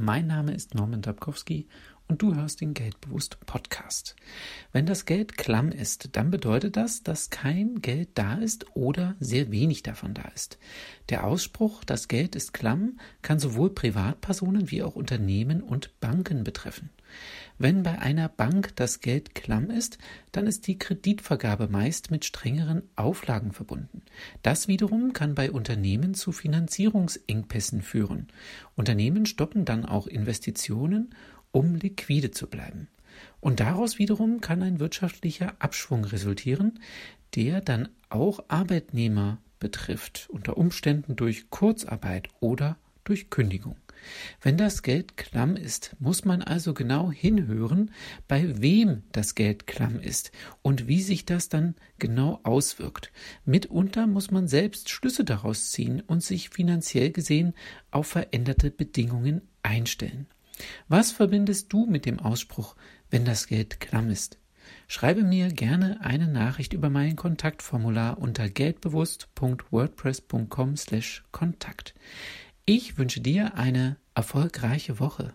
Mein Name ist Norman Dabkowski und du hörst den Geldbewusst Podcast. Wenn das Geld klamm ist, dann bedeutet das, dass kein Geld da ist oder sehr wenig davon da ist. Der Ausspruch, das Geld ist klamm, kann sowohl Privatpersonen wie auch Unternehmen und Banken betreffen. Wenn bei einer Bank das Geld klamm ist, dann ist die Kreditvergabe meist mit strengeren Auflagen verbunden. Das wiederum kann bei Unternehmen zu Finanzierungsengpässen führen. Unternehmen stoppen dann auch Investitionen um liquide zu bleiben. Und daraus wiederum kann ein wirtschaftlicher Abschwung resultieren, der dann auch Arbeitnehmer betrifft, unter Umständen durch Kurzarbeit oder durch Kündigung. Wenn das Geld klamm ist, muss man also genau hinhören, bei wem das Geld klamm ist und wie sich das dann genau auswirkt. Mitunter muss man selbst Schlüsse daraus ziehen und sich finanziell gesehen auf veränderte Bedingungen einstellen. Was verbindest du mit dem Ausspruch, wenn das Geld klamm ist? Schreibe mir gerne eine Nachricht über mein Kontaktformular unter geldbewusst.wordpress.com/kontakt. Ich wünsche dir eine erfolgreiche Woche.